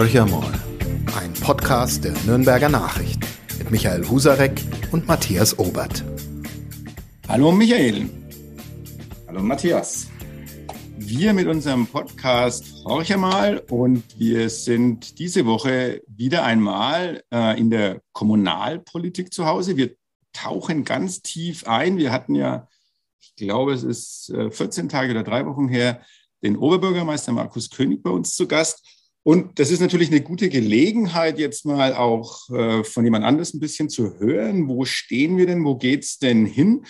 Horcher mal, ein Podcast der Nürnberger Nachricht mit Michael Husarek und Matthias Obert. Hallo Michael. Hallo Matthias. Wir mit unserem Podcast Horcher mal und wir sind diese Woche wieder einmal äh, in der Kommunalpolitik zu Hause. Wir tauchen ganz tief ein. Wir hatten ja, ich glaube, es ist äh, 14 Tage oder drei Wochen her, den Oberbürgermeister Markus König bei uns zu Gast. Und das ist natürlich eine gute Gelegenheit, jetzt mal auch äh, von jemand anderes ein bisschen zu hören. Wo stehen wir denn? Wo geht's denn hin?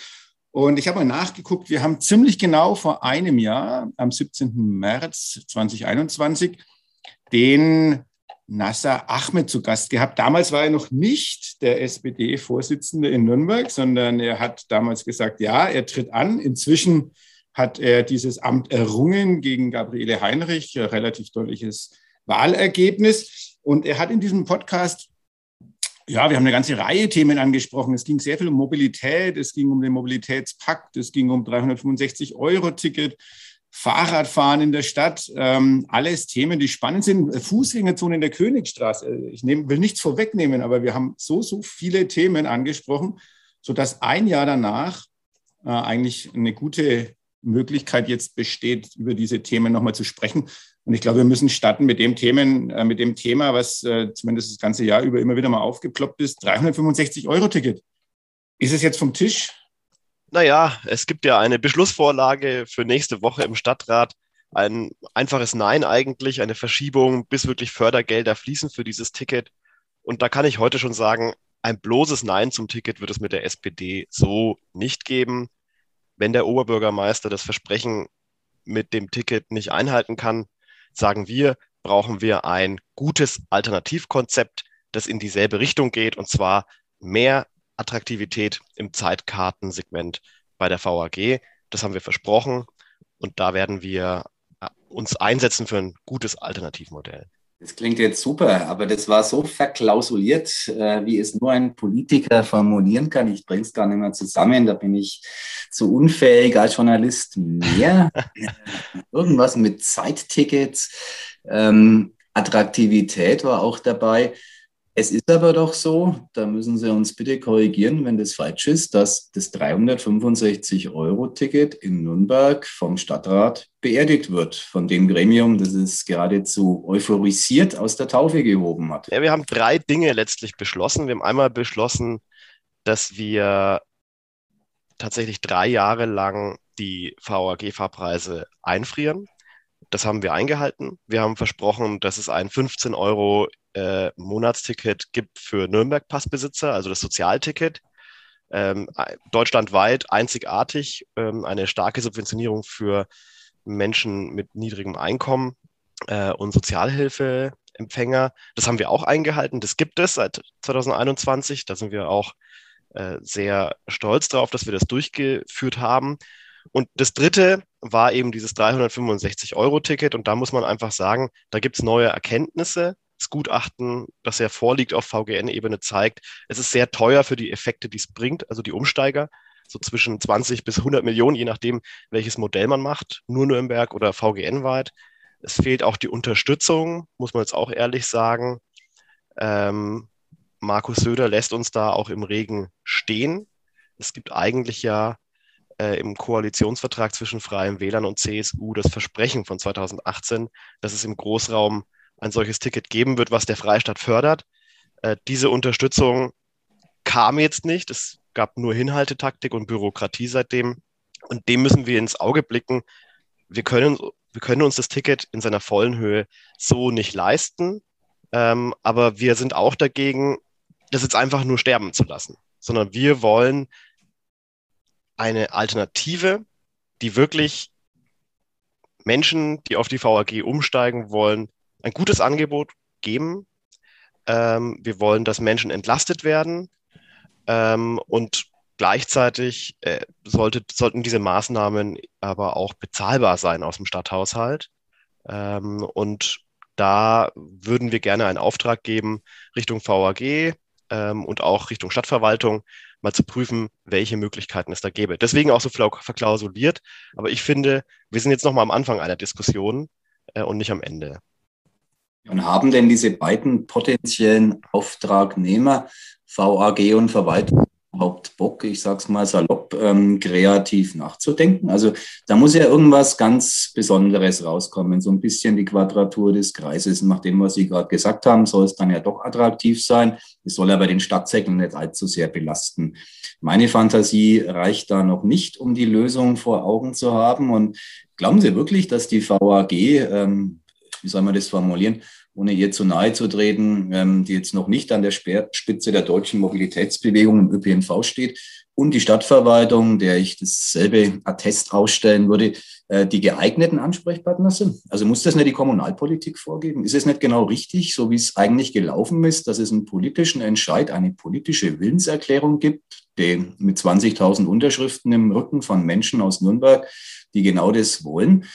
Und ich habe mal nachgeguckt. Wir haben ziemlich genau vor einem Jahr, am 17. März 2021, den Nasser Ahmed zu Gast gehabt. Damals war er noch nicht der SPD-Vorsitzende in Nürnberg, sondern er hat damals gesagt, ja, er tritt an. Inzwischen hat er dieses Amt errungen gegen Gabriele Heinrich, relativ deutliches Wahlergebnis. Und er hat in diesem Podcast, ja, wir haben eine ganze Reihe Themen angesprochen. Es ging sehr viel um Mobilität, es ging um den Mobilitätspakt, es ging um 365 Euro Ticket. Fahrradfahren in der Stadt, ähm, alles Themen, die spannend sind. Fußgängerzone in der Königstraße. Ich nehm, will nichts vorwegnehmen, aber wir haben so, so viele Themen angesprochen, sodass ein Jahr danach äh, eigentlich eine gute Möglichkeit jetzt besteht, über diese Themen nochmal zu sprechen. Und ich glaube, wir müssen starten mit dem Themen, äh, mit dem Thema, was äh, zumindest das ganze Jahr über immer wieder mal aufgeploppt ist. 365 Euro Ticket. Ist es jetzt vom Tisch? Naja, es gibt ja eine Beschlussvorlage für nächste Woche im Stadtrat. Ein einfaches Nein eigentlich, eine Verschiebung, bis wirklich Fördergelder fließen für dieses Ticket. Und da kann ich heute schon sagen, ein bloßes Nein zum Ticket wird es mit der SPD so nicht geben wenn der Oberbürgermeister das Versprechen mit dem Ticket nicht einhalten kann, sagen wir, brauchen wir ein gutes Alternativkonzept, das in dieselbe Richtung geht, und zwar mehr Attraktivität im Zeitkartensegment bei der VAG. Das haben wir versprochen und da werden wir uns einsetzen für ein gutes Alternativmodell. Das klingt jetzt super, aber das war so verklausuliert, äh, wie es nur ein Politiker formulieren kann. Ich bringe es gar nicht mehr zusammen. Da bin ich zu unfähig als Journalist mehr. Irgendwas mit Zeittickets. Ähm, Attraktivität war auch dabei. Es ist aber doch so, da müssen Sie uns bitte korrigieren, wenn das falsch ist, dass das 365-Euro-Ticket in Nürnberg vom Stadtrat beerdigt wird, von dem Gremium, das es geradezu euphorisiert aus der Taufe gehoben hat. Ja, wir haben drei Dinge letztlich beschlossen. Wir haben einmal beschlossen, dass wir tatsächlich drei Jahre lang die VAG-Fahrpreise einfrieren. Das haben wir eingehalten. Wir haben versprochen, dass es ein 15 Euro äh, Monatsticket gibt für Nürnberg-Passbesitzer, also das Sozialticket. Ähm, deutschlandweit einzigartig ähm, eine starke Subventionierung für Menschen mit niedrigem Einkommen äh, und Sozialhilfeempfänger. Das haben wir auch eingehalten. Das gibt es seit 2021. Da sind wir auch äh, sehr stolz darauf, dass wir das durchgeführt haben. Und das dritte war eben dieses 365-Euro-Ticket. Und da muss man einfach sagen, da gibt es neue Erkenntnisse. Das Gutachten, das ja vorliegt auf VGN-Ebene, zeigt, es ist sehr teuer für die Effekte, die es bringt, also die Umsteiger, so zwischen 20 bis 100 Millionen, je nachdem, welches Modell man macht, nur Nürnberg oder VGN-weit. Es fehlt auch die Unterstützung, muss man jetzt auch ehrlich sagen. Ähm, Markus Söder lässt uns da auch im Regen stehen. Es gibt eigentlich ja äh, im Koalitionsvertrag zwischen Freien Wählern und CSU das Versprechen von 2018, dass es im Großraum ein solches Ticket geben wird, was der Freistaat fördert. Äh, diese Unterstützung kam jetzt nicht. Es gab nur Hinhaltetaktik und Bürokratie seitdem. Und dem müssen wir ins Auge blicken. Wir können, wir können uns das Ticket in seiner vollen Höhe so nicht leisten. Ähm, aber wir sind auch dagegen, das jetzt einfach nur sterben zu lassen, sondern wir wollen eine Alternative, die wirklich Menschen, die auf die VAG umsteigen wollen, ein gutes Angebot geben. Ähm, wir wollen, dass Menschen entlastet werden ähm, und gleichzeitig äh, sollte, sollten diese Maßnahmen aber auch bezahlbar sein aus dem Stadthaushalt. Ähm, und da würden wir gerne einen Auftrag geben Richtung VAG ähm, und auch Richtung Stadtverwaltung, mal zu prüfen, welche Möglichkeiten es da gäbe. Deswegen auch so verklausuliert. Aber ich finde, wir sind jetzt noch mal am Anfang einer Diskussion äh, und nicht am Ende. Und haben denn diese beiden potenziellen Auftragnehmer, VAG und Verwaltung, überhaupt Bock, ich sag's mal salopp, ähm, kreativ nachzudenken? Also da muss ja irgendwas ganz Besonderes rauskommen, so ein bisschen die Quadratur des Kreises. Nach dem, was Sie gerade gesagt haben, soll es dann ja doch attraktiv sein. Es soll aber den Stadtsäckeln nicht allzu sehr belasten. Meine Fantasie reicht da noch nicht, um die Lösung vor Augen zu haben. Und glauben Sie wirklich, dass die VAG, ähm, wie soll man das formulieren, ohne ihr zu nahe zu treten, ähm, die jetzt noch nicht an der Spitze der deutschen Mobilitätsbewegung im ÖPNV steht, und die Stadtverwaltung, der ich dasselbe Attest ausstellen würde, die geeigneten Ansprechpartner sind. Also muss das nicht die Kommunalpolitik vorgeben? Ist es nicht genau richtig, so wie es eigentlich gelaufen ist, dass es einen politischen Entscheid, eine politische Willenserklärung gibt, den mit 20.000 Unterschriften im Rücken von Menschen aus Nürnberg, die genau das wollen.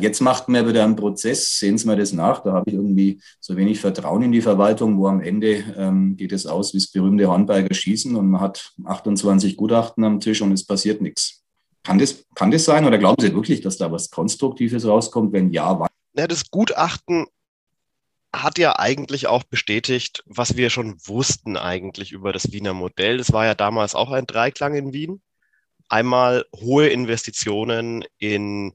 Jetzt macht man wieder einen Prozess, sehen Sie mir das nach, da habe ich irgendwie so wenig Vertrauen in die Verwaltung, wo am Ende ähm, geht es aus wie das berühmte Hornberger Schießen und man hat 28 Gutachten am Tisch und es passiert nichts. Kann das, kann das sein oder glauben Sie wirklich, dass da was Konstruktives rauskommt? Wenn ja, wann? Ja, das Gutachten hat ja eigentlich auch bestätigt, was wir schon wussten eigentlich über das Wiener Modell. Das war ja damals auch ein Dreiklang in Wien einmal hohe Investitionen in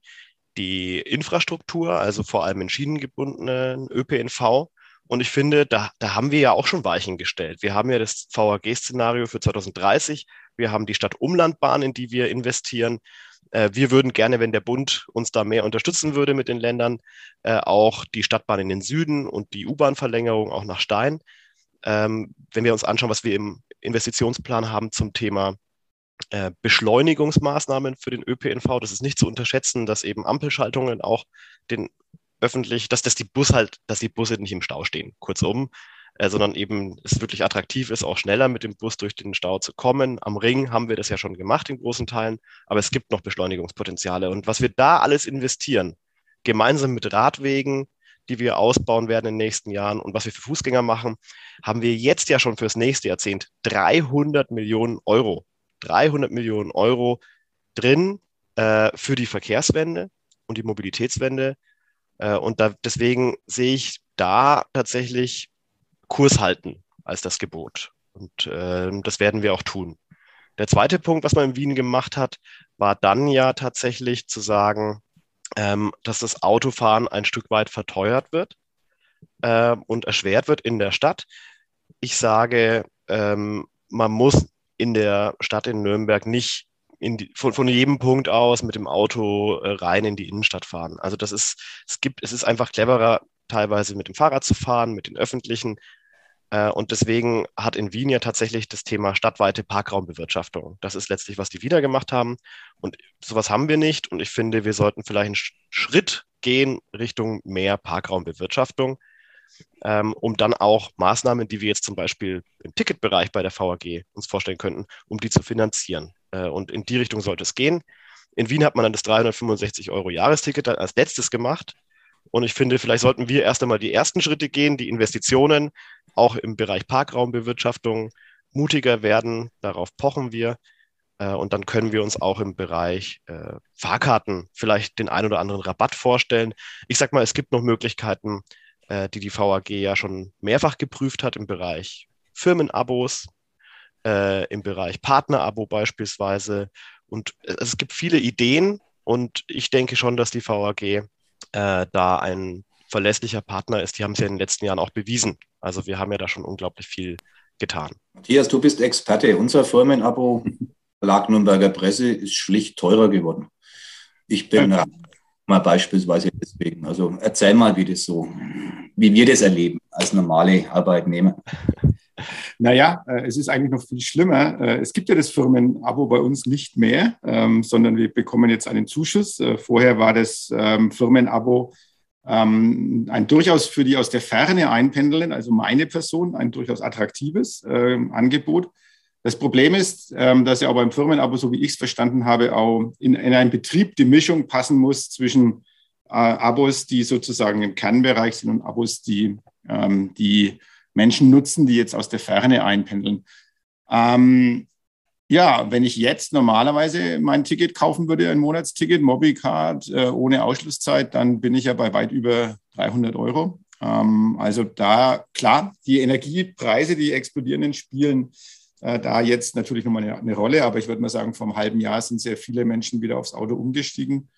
die Infrastruktur, also vor allem in schienengebundenen ÖPNV. Und ich finde, da, da haben wir ja auch schon Weichen gestellt. Wir haben ja das VAG-Szenario für 2030. Wir haben die Stadt-Umlandbahn, in die wir investieren. Äh, wir würden gerne, wenn der Bund uns da mehr unterstützen würde mit den Ländern, äh, auch die Stadtbahn in den Süden und die U-Bahn-Verlängerung auch nach Stein. Ähm, wenn wir uns anschauen, was wir im Investitionsplan haben zum Thema äh, Beschleunigungsmaßnahmen für den ÖPNV. Das ist nicht zu unterschätzen, dass eben Ampelschaltungen auch den öffentlich, dass, dass die Bus halt, dass die Busse nicht im Stau stehen, kurzum, äh, sondern eben es wirklich attraktiv ist, auch schneller mit dem Bus durch den Stau zu kommen. Am Ring haben wir das ja schon gemacht in großen Teilen, aber es gibt noch Beschleunigungspotenziale. Und was wir da alles investieren, gemeinsam mit Radwegen, die wir ausbauen werden in den nächsten Jahren und was wir für Fußgänger machen, haben wir jetzt ja schon fürs nächste Jahrzehnt 300 Millionen Euro 300 Millionen Euro drin äh, für die Verkehrswende und die Mobilitätswende. Äh, und da, deswegen sehe ich da tatsächlich Kurs halten als das Gebot. Und äh, das werden wir auch tun. Der zweite Punkt, was man in Wien gemacht hat, war dann ja tatsächlich zu sagen, ähm, dass das Autofahren ein Stück weit verteuert wird äh, und erschwert wird in der Stadt. Ich sage, ähm, man muss in der Stadt in Nürnberg nicht die, von, von, jedem Punkt aus mit dem Auto äh, rein in die Innenstadt fahren. Also das ist, es gibt, es ist einfach cleverer, teilweise mit dem Fahrrad zu fahren, mit den öffentlichen. Äh, und deswegen hat in Wien ja tatsächlich das Thema stadtweite Parkraumbewirtschaftung. Das ist letztlich, was die Wiener gemacht haben. Und sowas haben wir nicht. Und ich finde, wir sollten vielleicht einen Schritt gehen Richtung mehr Parkraumbewirtschaftung ähm, um dann auch Maßnahmen, die wir jetzt zum Beispiel im Ticketbereich bei der VAG uns vorstellen könnten, um die zu finanzieren. Äh, und in die Richtung sollte es gehen. In Wien hat man dann das 365 Euro Jahresticket als letztes gemacht. Und ich finde, vielleicht sollten wir erst einmal die ersten Schritte gehen, die Investitionen auch im Bereich Parkraumbewirtschaftung mutiger werden. Darauf pochen wir. Äh, und dann können wir uns auch im Bereich äh, Fahrkarten vielleicht den ein oder anderen Rabatt vorstellen. Ich sage mal, es gibt noch Möglichkeiten, äh, die die VAG ja schon mehrfach geprüft hat im Bereich Firmenabos, äh, im Bereich Partnerabo beispielsweise. Und es gibt viele Ideen und ich denke schon, dass die VAG äh, da ein verlässlicher Partner ist. Die haben es ja in den letzten Jahren auch bewiesen. Also wir haben ja da schon unglaublich viel getan. Matthias, du bist Experte. Unser Firmenabo Verlag Nürnberger Presse ist schlicht teurer geworden. Ich bin ja mal beispielsweise deswegen. Also erzähl mal, wie das so, wie wir das erleben als normale Arbeitnehmer. Naja, äh, es ist eigentlich noch viel schlimmer. Äh, es gibt ja das Firmenabo bei uns nicht mehr, ähm, sondern wir bekommen jetzt einen Zuschuss. Äh, vorher war das ähm, Firmenabo ähm, ein durchaus für die aus der Ferne einpendeln, also meine Person, ein durchaus attraktives Angebot. Das Problem ist, ähm, dass ja auch beim Firmenabo, so wie ich es verstanden habe, auch in, in einem Betrieb die Mischung passen muss zwischen äh, Abos, die sozusagen im Kernbereich sind und Abos, die ähm, die Menschen nutzen, die jetzt aus der Ferne einpendeln. Ähm, ja, wenn ich jetzt normalerweise mein Ticket kaufen würde, ein Monatsticket, Mobicard äh, ohne Ausschlusszeit, dann bin ich ja bei weit über 300 Euro. Ähm, also da, klar, die Energiepreise, die explodierenden, spielen äh, da jetzt natürlich nochmal eine, Rolle. Aber ich würde mal sagen, vor einem halben Jahr sind sehr viele Menschen wieder aufs Auto umgestiegen,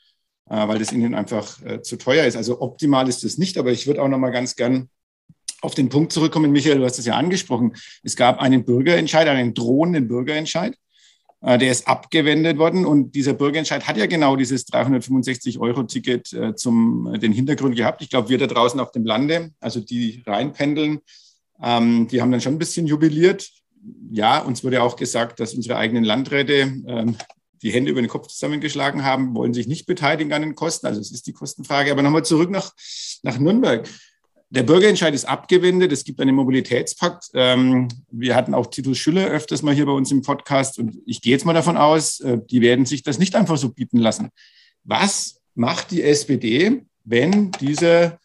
äh, weil das ihnen einfach zu teuer ist. Also optimal ist das nicht, aber ich würde auch nochmal ganz gern auf den Punkt zurückkommen. Michael, du hast es ja angesprochen. Es gab einen Bürgerentscheid, einen drohenden Bürgerentscheid. Äh, der ist abgewendet worden und dieser Bürgerentscheid hat ja genau dieses 365-Euro-Ticket äh, zum äh, den Hintergrund gehabt. Ich glaube, wir da draußen auf dem Lande, also die reinpendeln, ähm, die haben dann schon ein bisschen jubiliert. Ja, uns wurde auch gesagt, dass unsere eigenen Landräte ähm, die Hände über den Kopf zusammengeschlagen haben, wollen sich nicht beteiligen an den Kosten. Also es ist die Kostenfrage. Aber nochmal zurück nach, nach Nürnberg. Der Bürgerentscheid ist abgewendet. Es gibt einen Mobilitätspakt. Ähm, wir hatten auch Titus Schüller öfters mal hier bei uns im Podcast und ich gehe jetzt mal davon aus, äh, die werden sich das nicht einfach so bieten lassen. Was macht die SPD, wenn dieser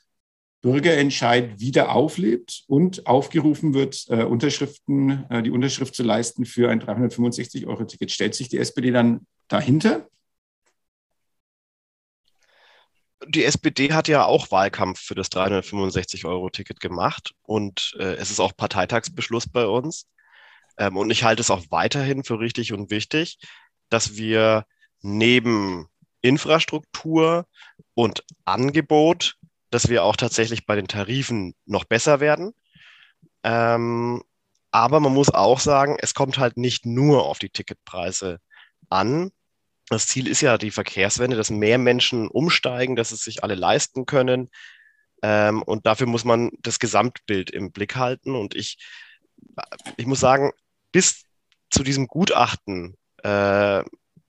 Bürgerentscheid wieder auflebt und aufgerufen wird, äh, Unterschriften, äh, die Unterschrift zu leisten für ein 365-Euro-Ticket? Stellt sich die SPD dann dahinter? Die SPD hat ja auch Wahlkampf für das 365-Euro-Ticket gemacht und äh, es ist auch Parteitagsbeschluss bei uns. Ähm, und ich halte es auch weiterhin für richtig und wichtig, dass wir neben Infrastruktur und Angebot, dass wir auch tatsächlich bei den Tarifen noch besser werden. Ähm, aber man muss auch sagen, es kommt halt nicht nur auf die Ticketpreise an, das Ziel ist ja die Verkehrswende, dass mehr Menschen umsteigen, dass es sich alle leisten können. Ähm, und dafür muss man das Gesamtbild im Blick halten. Und ich, ich muss sagen, bis zu diesem Gutachten äh,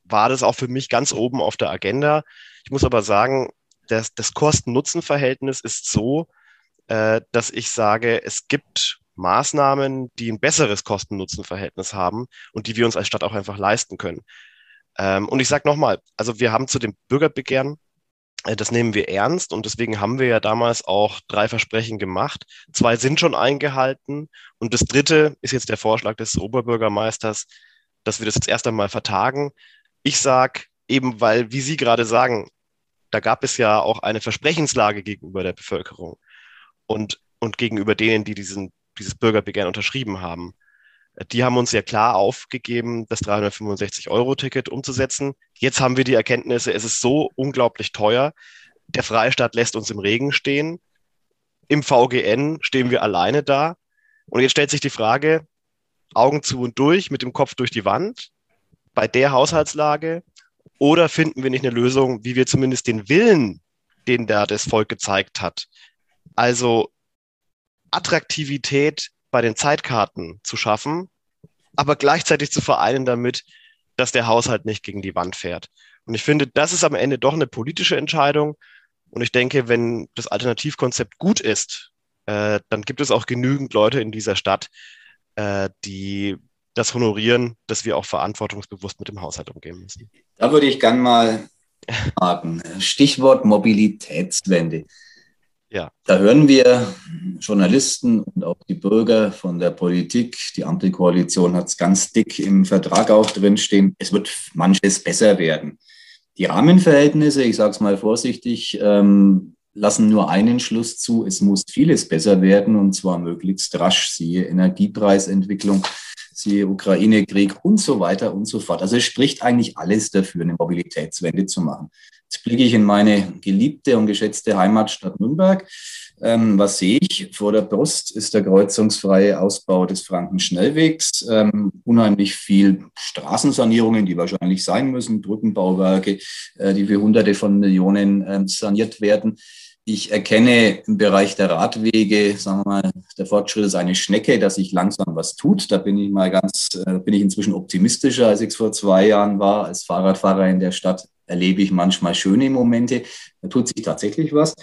war das auch für mich ganz oben auf der Agenda. Ich muss aber sagen, das, das Kosten-Nutzen-Verhältnis ist so, äh, dass ich sage, es gibt Maßnahmen, die ein besseres Kosten-Nutzen-Verhältnis haben und die wir uns als Stadt auch einfach leisten können. Ähm, und ich sage nochmal, also wir haben zu dem Bürgerbegehren, äh, das nehmen wir ernst und deswegen haben wir ja damals auch drei Versprechen gemacht. Zwei sind schon eingehalten und das dritte ist jetzt der Vorschlag des Oberbürgermeisters, dass wir das jetzt erst einmal vertagen. Ich sage eben, weil, wie Sie gerade sagen, da gab es ja auch eine Versprechenslage gegenüber der Bevölkerung und, und gegenüber denen, die diesen, dieses Bürgerbegehren unterschrieben haben. Die haben uns ja klar aufgegeben, das 365-Euro-Ticket umzusetzen. Jetzt haben wir die Erkenntnisse, es ist so unglaublich teuer. Der Freistaat lässt uns im Regen stehen. Im VGN stehen wir alleine da. Und jetzt stellt sich die Frage, Augen zu und durch, mit dem Kopf durch die Wand, bei der Haushaltslage, oder finden wir nicht eine Lösung, wie wir zumindest den Willen, den da das Volk gezeigt hat, also Attraktivität bei den Zeitkarten zu schaffen, aber gleichzeitig zu vereinen damit, dass der Haushalt nicht gegen die Wand fährt. Und ich finde, das ist am Ende doch eine politische Entscheidung. Und ich denke, wenn das Alternativkonzept gut ist, äh, dann gibt es auch genügend Leute in dieser Stadt, äh, die das honorieren, dass wir auch verantwortungsbewusst mit dem Haushalt umgehen müssen. Da würde ich gern mal fragen. Stichwort Mobilitätswende. Ja. Da hören wir Journalisten und auch die Bürger von der Politik, die Ampelkoalition hat es ganz dick im Vertrag auch drinstehen, es wird manches besser werden. Die Rahmenverhältnisse, ich sage es mal vorsichtig, ähm, lassen nur einen Schluss zu, es muss vieles besser werden und zwar möglichst rasch, siehe Energiepreisentwicklung, siehe Ukraine-Krieg und so weiter und so fort. Also es spricht eigentlich alles dafür, eine Mobilitätswende zu machen. Jetzt blicke ich in meine geliebte und geschätzte Heimatstadt Nürnberg. Ähm, was sehe ich? Vor der Brust ist der kreuzungsfreie Ausbau des Frankenschnellwegs. Ähm, unheimlich viel Straßensanierungen, die wahrscheinlich sein müssen, Brückenbauwerke, äh, die für Hunderte von Millionen äh, saniert werden. Ich erkenne im Bereich der Radwege, sagen wir mal, der Fortschritt ist eine Schnecke, dass sich langsam was tut. Da bin ich mal ganz, äh, bin ich inzwischen optimistischer, als ich es vor zwei Jahren war. Als Fahrradfahrer in der Stadt erlebe ich manchmal schöne Momente. Da tut sich tatsächlich was.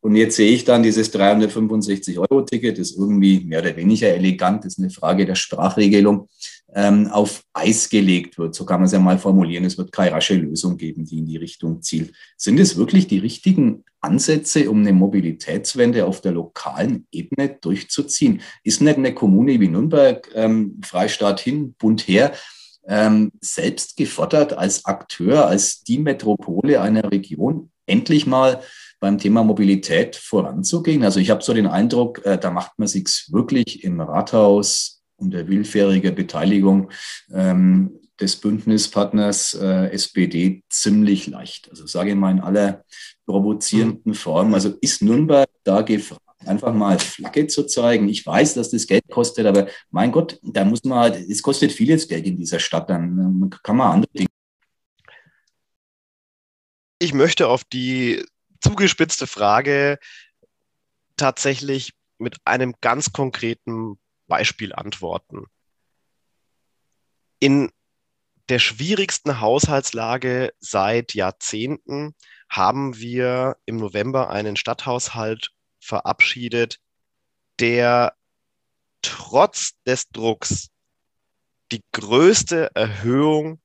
Und jetzt sehe ich dann dieses 365-Euro-Ticket, das irgendwie mehr oder weniger elegant, ist eine Frage der Sprachregelung, ähm, auf Eis gelegt wird. So kann man es ja mal formulieren. Es wird keine rasche Lösung geben, die in die Richtung zielt. Sind es wirklich die richtigen Ansätze, um eine Mobilitätswende auf der lokalen Ebene durchzuziehen? Ist nicht eine Kommune wie Nürnberg, ähm, Freistaat hin, Bund her, ähm, selbst gefordert als Akteur, als die Metropole einer Region, endlich mal beim Thema Mobilität voranzugehen? Also ich habe so den Eindruck, äh, da macht man sich wirklich im Rathaus unter willfähriger Beteiligung ähm, des Bündnispartners äh, SPD ziemlich leicht. Also sage ich mal in aller provozierenden Form. Also ist Nürnberg da gefragt, einfach mal Flagge zu zeigen. Ich weiß, dass das Geld kostet, aber mein Gott, da muss man, halt, es kostet vieles Geld in dieser Stadt, dann kann man andere Dinge. Ich möchte auf die zugespitzte Frage tatsächlich mit einem ganz konkreten Beispiel antworten. In der schwierigsten Haushaltslage seit Jahrzehnten haben wir im November einen Stadthaushalt verabschiedet, der trotz des Drucks die größte Erhöhung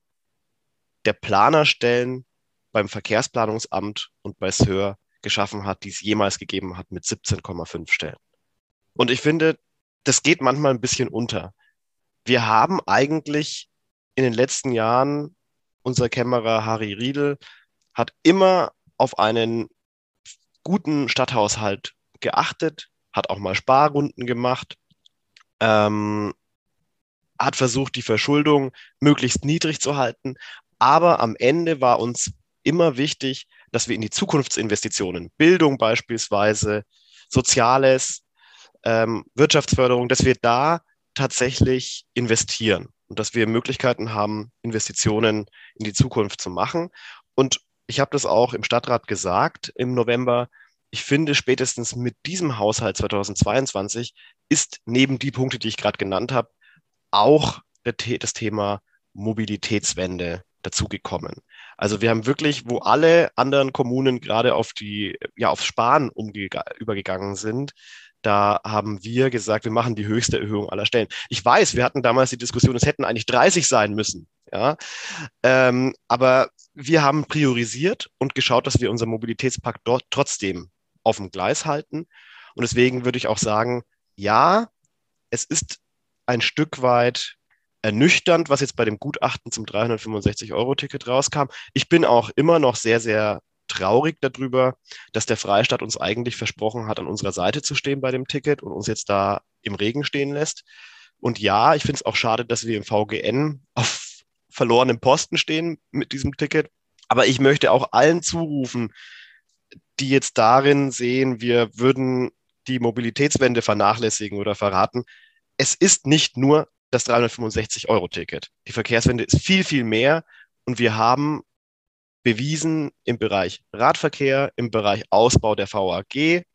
der Planerstellen beim Verkehrsplanungsamt und bei SÖR geschaffen hat, die es jemals gegeben hat mit 17,5 Stellen. Und ich finde, das geht manchmal ein bisschen unter. Wir haben eigentlich in den letzten Jahren, unser Kämmerer Harry Riedel hat immer auf einen guten Stadthaushalt geachtet, hat auch mal Sparrunden gemacht, ähm, hat versucht, die Verschuldung möglichst niedrig zu halten. Aber am Ende war uns immer wichtig, dass wir in die Zukunftsinvestitionen, Bildung beispielsweise, Soziales, ähm, Wirtschaftsförderung, dass wir da tatsächlich investieren und dass wir Möglichkeiten haben, Investitionen in die Zukunft zu machen. Und ich habe das auch im Stadtrat gesagt im November. Ich finde, spätestens mit diesem Haushalt 2022 ist neben die Punkte, die ich gerade genannt habe, auch das Thema Mobilitätswende dazugekommen. Also wir haben wirklich, wo alle anderen Kommunen gerade auf die, ja, aufs Sparen übergegangen sind, da haben wir gesagt, wir machen die höchste Erhöhung aller Stellen. Ich weiß, wir hatten damals die Diskussion, es hätten eigentlich 30 sein müssen. Ja, ähm, aber wir haben priorisiert und geschaut, dass wir unser Mobilitätspakt dort trotzdem auf dem Gleis halten. Und deswegen würde ich auch sagen, ja, es ist ein Stück weit ernüchternd, was jetzt bei dem Gutachten zum 365-Euro-Ticket rauskam. Ich bin auch immer noch sehr, sehr traurig darüber, dass der Freistaat uns eigentlich versprochen hat, an unserer Seite zu stehen bei dem Ticket und uns jetzt da im Regen stehen lässt. Und ja, ich finde es auch schade, dass wir im VGN auf verlorenem Posten stehen mit diesem Ticket. Aber ich möchte auch allen zurufen, die jetzt darin sehen, wir würden die Mobilitätswende vernachlässigen oder verraten. Es ist nicht nur das 365-Euro-Ticket. Die Verkehrswende ist viel, viel mehr. Und wir haben bewiesen im Bereich Radverkehr, im Bereich Ausbau der VAG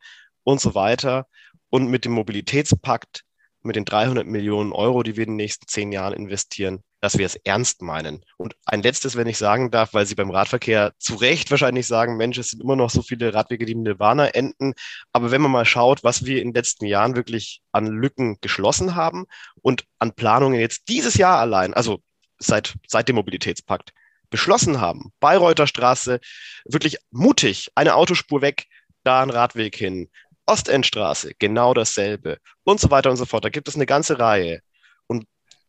und so weiter. Und mit dem Mobilitätspakt, mit den 300 Millionen Euro, die wir in den nächsten zehn Jahren investieren, dass wir es ernst meinen. Und ein letztes, wenn ich sagen darf, weil Sie beim Radverkehr zu Recht wahrscheinlich sagen, Mensch, es sind immer noch so viele Radwege, die im Nirvana enden. Aber wenn man mal schaut, was wir in den letzten Jahren wirklich an Lücken geschlossen haben und an Planungen jetzt dieses Jahr allein, also seit, seit dem Mobilitätspakt, beschlossen haben, Bayreuther Straße, wirklich mutig, eine Autospur weg, da ein Radweg hin, Ostendstraße, genau dasselbe und so weiter und so fort. Da gibt es eine ganze Reihe.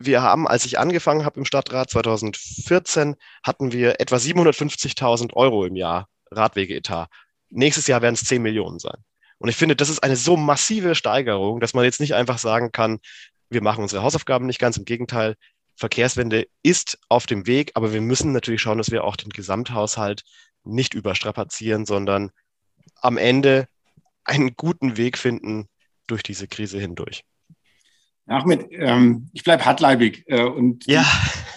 Wir haben, als ich angefangen habe im Stadtrat 2014, hatten wir etwa 750.000 Euro im Jahr Radwegeetat. Nächstes Jahr werden es 10 Millionen sein. Und ich finde, das ist eine so massive Steigerung, dass man jetzt nicht einfach sagen kann, wir machen unsere Hausaufgaben nicht ganz. Im Gegenteil, Verkehrswende ist auf dem Weg, aber wir müssen natürlich schauen, dass wir auch den Gesamthaushalt nicht überstrapazieren, sondern am Ende einen guten Weg finden durch diese Krise hindurch. Ahmed, ähm, ich bleibe hartleibig äh, und ja.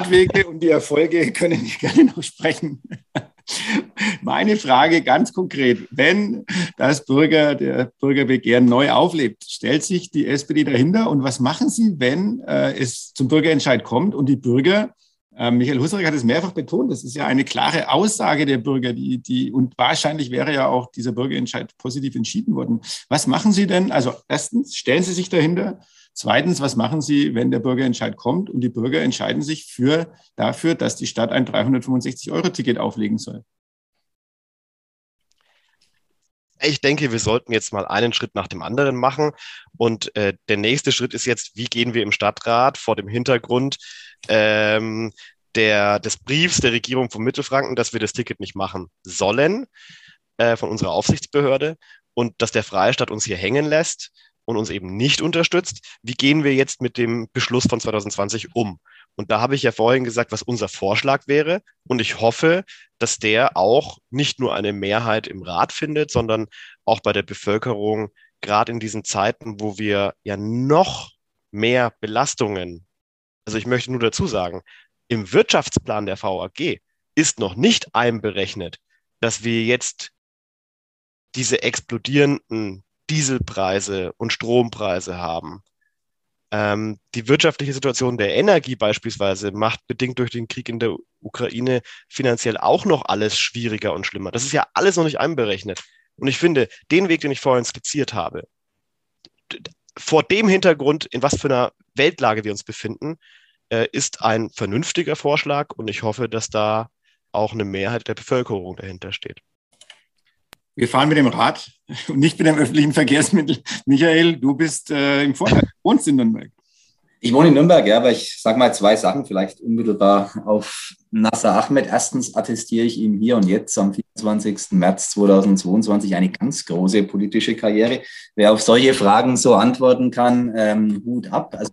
die Wege und die Erfolge können wir gerne noch sprechen. Meine Frage ganz konkret, wenn das Bürger, der Bürgerbegehren neu auflebt, stellt sich die SPD dahinter und was machen Sie, wenn äh, es zum Bürgerentscheid kommt und die Bürger äh, Michael Husserich hat es mehrfach betont, das ist ja eine klare Aussage der Bürger, die, die, und wahrscheinlich wäre ja auch dieser Bürgerentscheid positiv entschieden worden. Was machen Sie denn? Also erstens, stellen Sie sich dahinter. Zweitens, was machen Sie, wenn der Bürgerentscheid kommt und die Bürger entscheiden sich für, dafür, dass die Stadt ein 365-Euro-Ticket auflegen soll? ich denke, wir sollten jetzt mal einen Schritt nach dem anderen machen. Und äh, der nächste Schritt ist jetzt, wie gehen wir im Stadtrat vor dem Hintergrund ähm, der, des Briefs der Regierung von Mittelfranken, dass wir das Ticket nicht machen sollen. äh, von unserer Aufsichtsbehörde und dass der Freistaat uns hier hängen lässt und uns eben nicht unterstützt. Wie gehen wir jetzt mit dem Beschluss von 2020 um? Und da habe ich ja vorhin gesagt, was unser Vorschlag wäre. Und ich hoffe, dass der auch nicht nur eine Mehrheit im Rat findet, sondern auch bei der Bevölkerung, gerade in diesen Zeiten, wo wir ja noch mehr Belastungen, also ich möchte nur dazu sagen, im Wirtschaftsplan der VAG ist noch nicht einberechnet, dass wir jetzt diese explodierenden Dieselpreise und Strompreise haben. Ähm, die wirtschaftliche Situation der Energie beispielsweise macht bedingt durch den Krieg in der Ukraine finanziell auch noch alles schwieriger und schlimmer. Das ist ja alles noch nicht einberechnet. Und ich finde, den Weg, den ich vorhin skizziert habe, vor dem Hintergrund, in was für einer Weltlage wir uns befinden, äh, ist ein vernünftiger Vorschlag und ich hoffe, dass da auch eine Mehrheit der Bevölkerung dahinter steht. Wir fahren mit dem Rad und nicht mit dem öffentlichen Verkehrsmittel. Michael, du bist äh, im Vorteil, wohnst in Nürnberg. Ich wohne in Nürnberg, ja, aber ich sage mal zwei Sachen vielleicht unmittelbar auf Nasser Ahmed. Erstens attestiere ich ihm hier und jetzt am 24. März 2022 eine ganz große politische Karriere. Wer auf solche Fragen so antworten kann, ähm, Hut ab. Also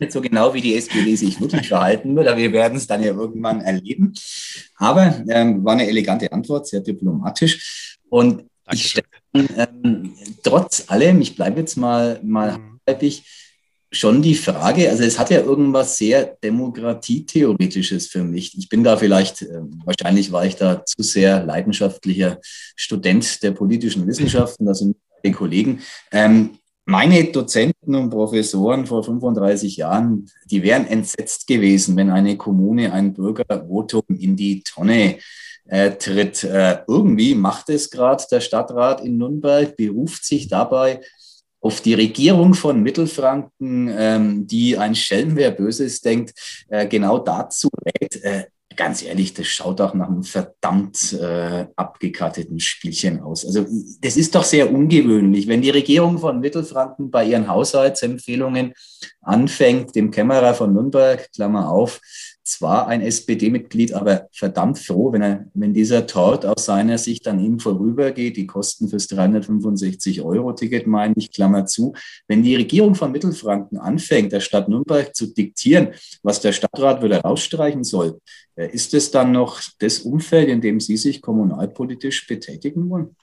nicht so genau, wie die SPD sich wirklich verhalten wird, aber wir werden es dann ja irgendwann erleben. Aber ähm, war eine elegante Antwort, sehr diplomatisch. Und Dankeschön. ich stelle ähm, trotz allem, ich bleibe jetzt mal, mal mhm. halbig, schon die Frage, also es hat ja irgendwas sehr Demokratietheoretisches für mich. Ich bin da vielleicht, äh, wahrscheinlich war ich da zu sehr leidenschaftlicher Student der politischen Wissenschaften, da sind die Kollegen. Ähm, meine Dozenten und Professoren vor 35 Jahren, die wären entsetzt gewesen, wenn eine Kommune ein Bürgervotum in die Tonne äh, tritt. Äh, irgendwie macht es gerade der Stadtrat in Nürnberg, beruft sich dabei auf die Regierung von Mittelfranken, ähm, die ein Schelm, wer Böses denkt, äh, genau dazu rät, äh, ganz ehrlich, das schaut auch nach einem verdammt äh, abgekarteten Spielchen aus. Also das ist doch sehr ungewöhnlich, wenn die Regierung von Mittelfranken bei ihren Haushaltsempfehlungen anfängt, dem Kämmerer von Nürnberg, Klammer auf, zwar ein SPD-Mitglied, aber verdammt froh, wenn, er, wenn dieser Tort aus seiner Sicht an ihm vorübergeht. Die Kosten fürs 365-Euro-Ticket, meine ich, Klammer zu. Wenn die Regierung von Mittelfranken anfängt, der Stadt Nürnberg zu diktieren, was der Stadtrat wieder rausstreichen soll, äh, ist es dann noch das Umfeld, in dem Sie sich kommunalpolitisch betätigen wollen?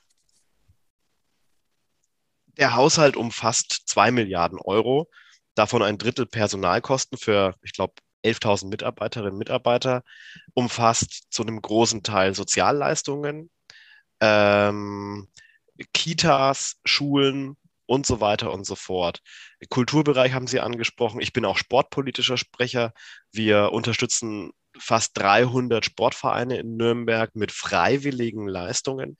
Der Haushalt umfasst zwei Milliarden Euro davon ein Drittel Personalkosten für, ich glaube, 11.000 Mitarbeiterinnen und Mitarbeiter, umfasst zu einem großen Teil Sozialleistungen, ähm, Kitas, Schulen und so weiter und so fort. Kulturbereich haben Sie angesprochen. Ich bin auch sportpolitischer Sprecher. Wir unterstützen fast 300 Sportvereine in Nürnberg mit freiwilligen Leistungen.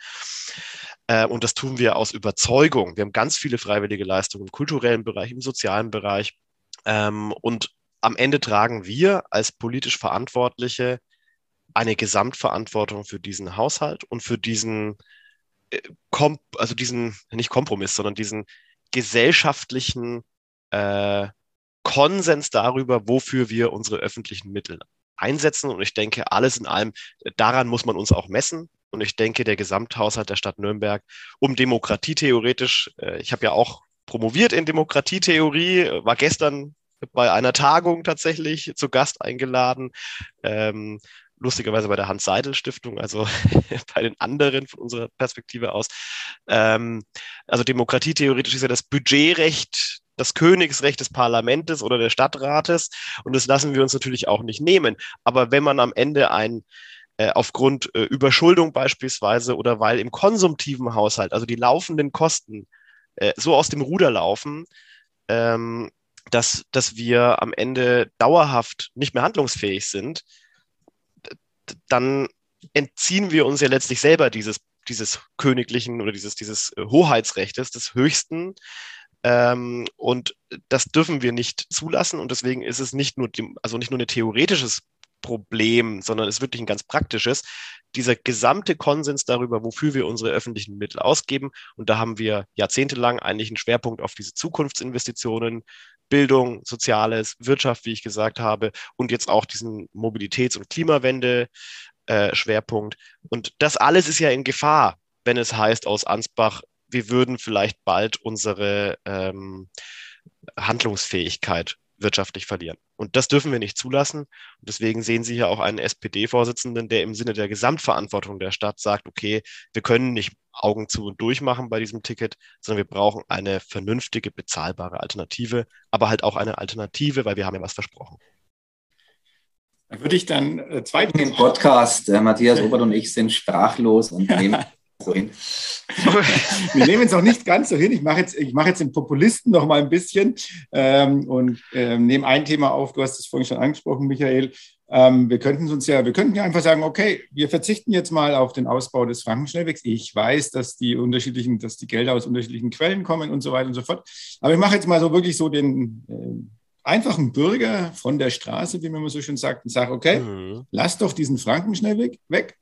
Äh, und das tun wir aus Überzeugung. Wir haben ganz viele freiwillige Leistungen im kulturellen Bereich, im sozialen Bereich. Ähm, und am Ende tragen wir als politisch Verantwortliche eine Gesamtverantwortung für diesen Haushalt und für diesen, äh, Kom also diesen, nicht Kompromiss, sondern diesen gesellschaftlichen äh, Konsens darüber, wofür wir unsere öffentlichen Mittel einsetzen. Und ich denke, alles in allem, daran muss man uns auch messen. Und ich denke, der Gesamthaushalt der Stadt Nürnberg, um Demokratie theoretisch, äh, ich habe ja auch promoviert in Demokratietheorie, war gestern bei einer Tagung tatsächlich zu Gast eingeladen. Ähm, lustigerweise bei der Hans-Seidel-Stiftung, also bei den anderen von unserer Perspektive aus. Ähm, also Demokratie theoretisch ist ja das Budgetrecht, das Königsrecht des Parlaments oder des Stadtrates und das lassen wir uns natürlich auch nicht nehmen. Aber wenn man am Ende ein äh, aufgrund äh, Überschuldung beispielsweise oder weil im konsumtiven Haushalt, also die laufenden Kosten äh, so aus dem Ruder laufen, ähm, dass, dass wir am Ende dauerhaft nicht mehr handlungsfähig sind, dann entziehen wir uns ja letztlich selber dieses, dieses königlichen oder dieses, dieses äh, Hoheitsrechtes, des höchsten. Ähm, und das dürfen wir nicht zulassen. Und deswegen ist es nicht nur, also nicht nur ein theoretisches Problem, sondern es ist wirklich ein ganz praktisches. Dieser gesamte Konsens darüber, wofür wir unsere öffentlichen Mittel ausgeben. Und da haben wir jahrzehntelang eigentlich einen Schwerpunkt auf diese Zukunftsinvestitionen Bildung, Soziales, Wirtschaft, wie ich gesagt habe, und jetzt auch diesen Mobilitäts- und Klimawende. Äh. Und das alles ist ja in Gefahr, wenn es heißt aus Ansbach, wir würden vielleicht bald unsere ähm, Handlungsfähigkeit wirtschaftlich verlieren. Und das dürfen wir nicht zulassen. Und deswegen sehen Sie hier auch einen SPD-Vorsitzenden, der im Sinne der Gesamtverantwortung der Stadt sagt, okay, wir können nicht Augen zu und durch machen bei diesem Ticket, sondern wir brauchen eine vernünftige, bezahlbare Alternative, aber halt auch eine Alternative, weil wir haben ja was versprochen. Dann würde ich dann äh, zweiten im Podcast. Äh, Matthias Obert und ich sind sprachlos und nehmen so hin. Wir nehmen es auch nicht ganz so hin. Ich mache jetzt, ich mache jetzt den Populisten noch mal ein bisschen ähm, und ähm, nehme ein Thema auf. Du hast es vorhin schon angesprochen, Michael. Ähm, wir könnten uns ja, wir könnten ja einfach sagen, okay, wir verzichten jetzt mal auf den Ausbau des Frankenschnellwegs. Ich weiß, dass die unterschiedlichen, dass die Gelder aus unterschiedlichen Quellen kommen und so weiter und so fort. Aber ich mache jetzt mal so wirklich so den äh, einfachen Bürger von der Straße, wie man immer so schön sagt, und sage, okay, mhm. lass doch diesen Frankenschnellweg weg.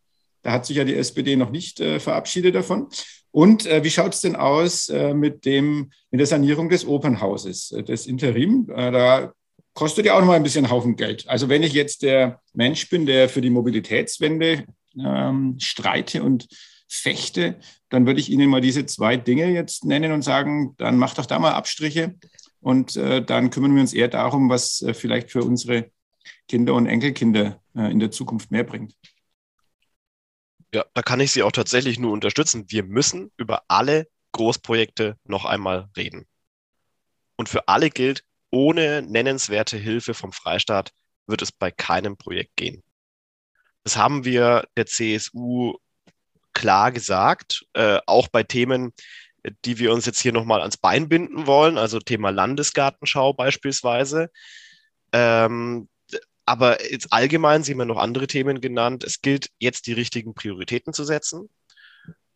Da hat sich ja die SPD noch nicht äh, verabschiedet davon. Und äh, wie schaut es denn aus äh, mit, dem, mit der Sanierung des Opernhauses, äh, des Interim? Äh, da kostet ja auch noch mal ein bisschen Haufen Geld. Also wenn ich jetzt der Mensch bin, der für die Mobilitätswende ähm, streite und fechte, dann würde ich Ihnen mal diese zwei Dinge jetzt nennen und sagen, dann macht doch da mal Abstriche und äh, dann kümmern wir uns eher darum, was äh, vielleicht für unsere Kinder und Enkelkinder äh, in der Zukunft mehr bringt. Ja, da kann ich Sie auch tatsächlich nur unterstützen. Wir müssen über alle Großprojekte noch einmal reden. Und für alle gilt, ohne nennenswerte Hilfe vom Freistaat wird es bei keinem Projekt gehen. Das haben wir der CSU klar gesagt, äh, auch bei Themen, die wir uns jetzt hier nochmal ans Bein binden wollen, also Thema Landesgartenschau beispielsweise. Ähm, aber jetzt allgemein, Sie haben ja noch andere Themen genannt, es gilt jetzt die richtigen Prioritäten zu setzen.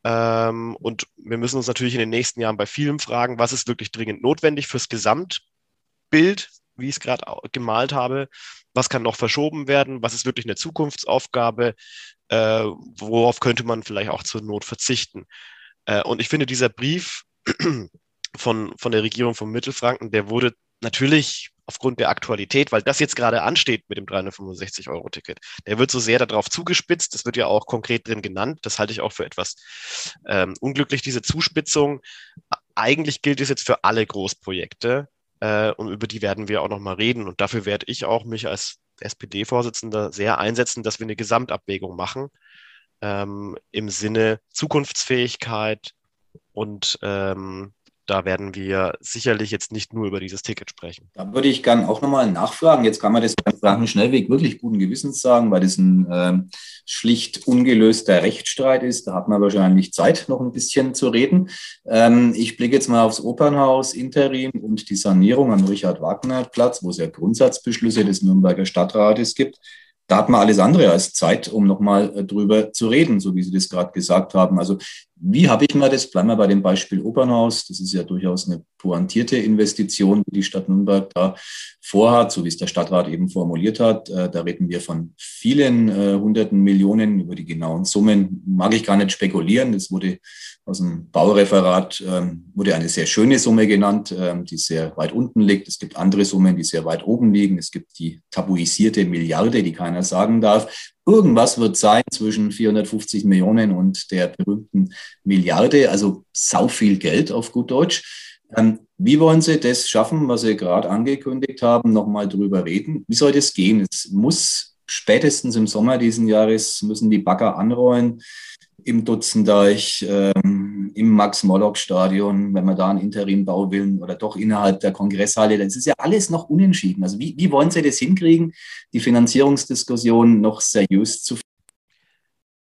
Ähm, und wir müssen uns natürlich in den nächsten Jahren bei vielen fragen, was ist wirklich dringend notwendig fürs Gesamt Bild, wie ich es gerade gemalt habe. Was kann noch verschoben werden? Was ist wirklich eine Zukunftsaufgabe? Äh, worauf könnte man vielleicht auch zur Not verzichten? Äh, und ich finde, dieser Brief von, von der Regierung von Mittelfranken, der wurde natürlich aufgrund der Aktualität, weil das jetzt gerade ansteht mit dem 365-Euro-Ticket, der wird so sehr darauf zugespitzt. Das wird ja auch konkret drin genannt. Das halte ich auch für etwas ähm, unglücklich, diese Zuspitzung. Eigentlich gilt es jetzt für alle Großprojekte äh, und über die werden wir auch nochmal reden. Und dafür werde ich auch mich als SPD-Vorsitzender sehr einsetzen, dass wir eine Gesamtabwägung machen ähm, im Sinne Zukunftsfähigkeit und ähm, da werden wir sicherlich jetzt nicht nur über dieses Ticket sprechen. Da würde ich gerne auch nochmal nachfragen. Jetzt kann man das beim Franken-Schnellweg wirklich guten Gewissens sagen, weil das ein äh, schlicht ungelöster Rechtsstreit ist. Da hat man wahrscheinlich Zeit, noch ein bisschen zu reden. Ähm, ich blicke jetzt mal aufs Opernhaus Interim und die Sanierung am Richard-Wagner-Platz, wo es ja Grundsatzbeschlüsse des Nürnberger Stadtrates gibt da hat man alles andere als Zeit, um nochmal äh, drüber zu reden, so wie Sie das gerade gesagt haben. Also wie habe ich mir das, bleiben wir bei dem Beispiel Opernhaus, das ist ja durchaus eine pointierte Investition, die die Stadt Nürnberg da vorhat, so wie es der Stadtrat eben formuliert hat. Äh, da reden wir von vielen äh, hunderten Millionen. Über die genauen Summen mag ich gar nicht spekulieren. Das wurde aus dem Baureferat, ähm, wurde eine sehr schöne Summe genannt, ähm, die sehr weit unten liegt. Es gibt andere Summen, die sehr weit oben liegen. Es gibt die tabuisierte Milliarde, die keiner sagen darf. Irgendwas wird sein zwischen 450 Millionen und der berühmten Milliarde, also sau viel Geld auf gut Deutsch. Ähm, wie wollen Sie das schaffen, was Sie gerade angekündigt haben, nochmal drüber reden? Wie soll das gehen? Es muss spätestens im Sommer diesen Jahres müssen die Bagger anrollen im Dutzendeich, im Max-Morlock-Stadion, wenn man da einen Interimbau will oder doch innerhalb der Kongresshalle. Das ist ja alles noch unentschieden. Also wie, wie wollen Sie das hinkriegen, die Finanzierungsdiskussion noch seriös zu führen?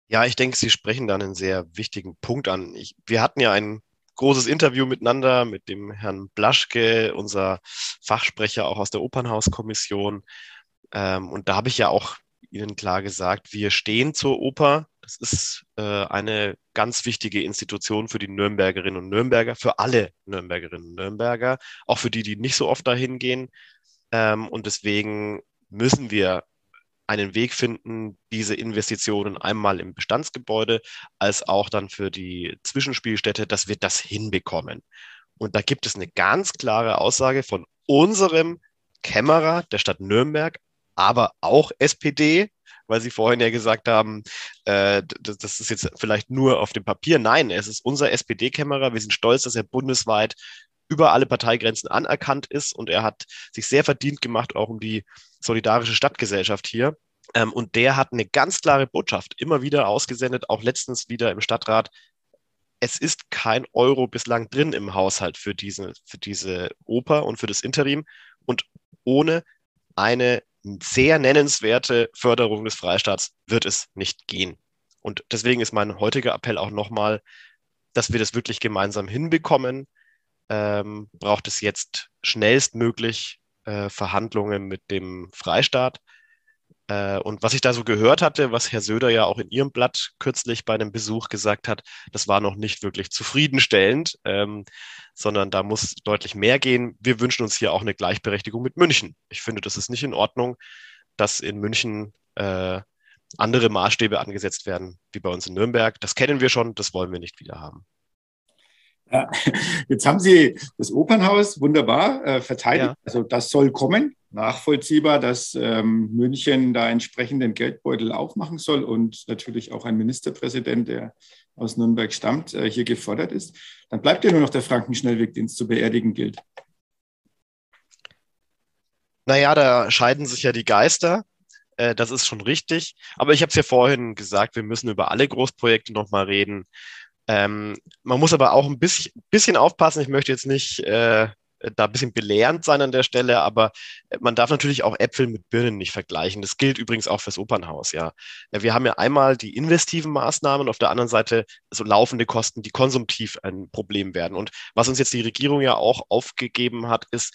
Ja, ich denke, Sie sprechen da einen sehr wichtigen Punkt an. Ich, wir hatten ja ein großes Interview miteinander mit dem Herrn Blaschke, unser Fachsprecher auch aus der Opernhauskommission. Ähm, und da habe ich ja auch Ihnen klar gesagt, wir stehen zur Oper. Das ist äh, eine ganz wichtige Institution für die Nürnbergerinnen und Nürnberger, für alle Nürnbergerinnen und Nürnberger, auch für die, die nicht so oft dahin gehen. Ähm, und deswegen müssen wir einen Weg finden, diese Investitionen einmal im Bestandsgebäude als auch dann für die Zwischenspielstätte, dass wir das hinbekommen. Und da gibt es eine ganz klare Aussage von unserem Kämmerer der Stadt Nürnberg, aber auch SPD, weil Sie vorhin ja gesagt haben, äh, das, ist jetzt vielleicht nur auf dem Papier. Nein, es ist unser SPD-Kämmerer. Wir sind stolz, dass er bundesweit über alle Parteigrenzen anerkannt ist und er hat sich sehr verdient gemacht, auch um die solidarische Stadtgesellschaft hier. Ähm, und der hat eine ganz klare Botschaft immer wieder ausgesendet, auch letztens wieder im Stadtrat. Es ist kein Euro bislang drin im Haushalt für diese, für diese Oper und für das Interim. Und ohne eine sehr nennenswerte Förderung des Freistaats wird es nicht gehen. Und deswegen ist mein heutiger Appell auch nochmal, dass wir das wirklich gemeinsam hinbekommen. Ähm, braucht es jetzt schnellstmöglich äh, Verhandlungen mit dem Freistaat. Äh, und was ich da so gehört hatte, was Herr Söder ja auch in Ihrem Blatt kürzlich bei einem Besuch gesagt hat, das war noch nicht wirklich zufriedenstellend, ähm, sondern da muss deutlich mehr gehen. Wir wünschen uns hier auch eine Gleichberechtigung mit München. Ich finde, das ist nicht in Ordnung, dass in München äh, andere Maßstäbe angesetzt werden wie bei uns in Nürnberg. Das kennen wir schon, das wollen wir nicht wieder haben. Ja, jetzt haben Sie das Opernhaus wunderbar äh, verteidigt. Ja. Also das soll kommen. Nachvollziehbar, dass ähm, München da entsprechenden Geldbeutel aufmachen soll und natürlich auch ein Ministerpräsident, der aus Nürnberg stammt, äh, hier gefordert ist. Dann bleibt ja nur noch der Frankenschnellweg, den es zu beerdigen gilt. Naja, da scheiden sich ja die Geister. Äh, das ist schon richtig. Aber ich habe es ja vorhin gesagt, wir müssen über alle Großprojekte nochmal reden. Ähm, man muss aber auch ein bisschen, bisschen aufpassen. Ich möchte jetzt nicht äh, da ein bisschen belehrend sein an der Stelle, aber man darf natürlich auch Äpfel mit Birnen nicht vergleichen. Das gilt übrigens auch fürs Opernhaus, ja. Wir haben ja einmal die investiven Maßnahmen, auf der anderen Seite so laufende Kosten, die konsumtiv ein Problem werden. Und was uns jetzt die Regierung ja auch aufgegeben hat, ist,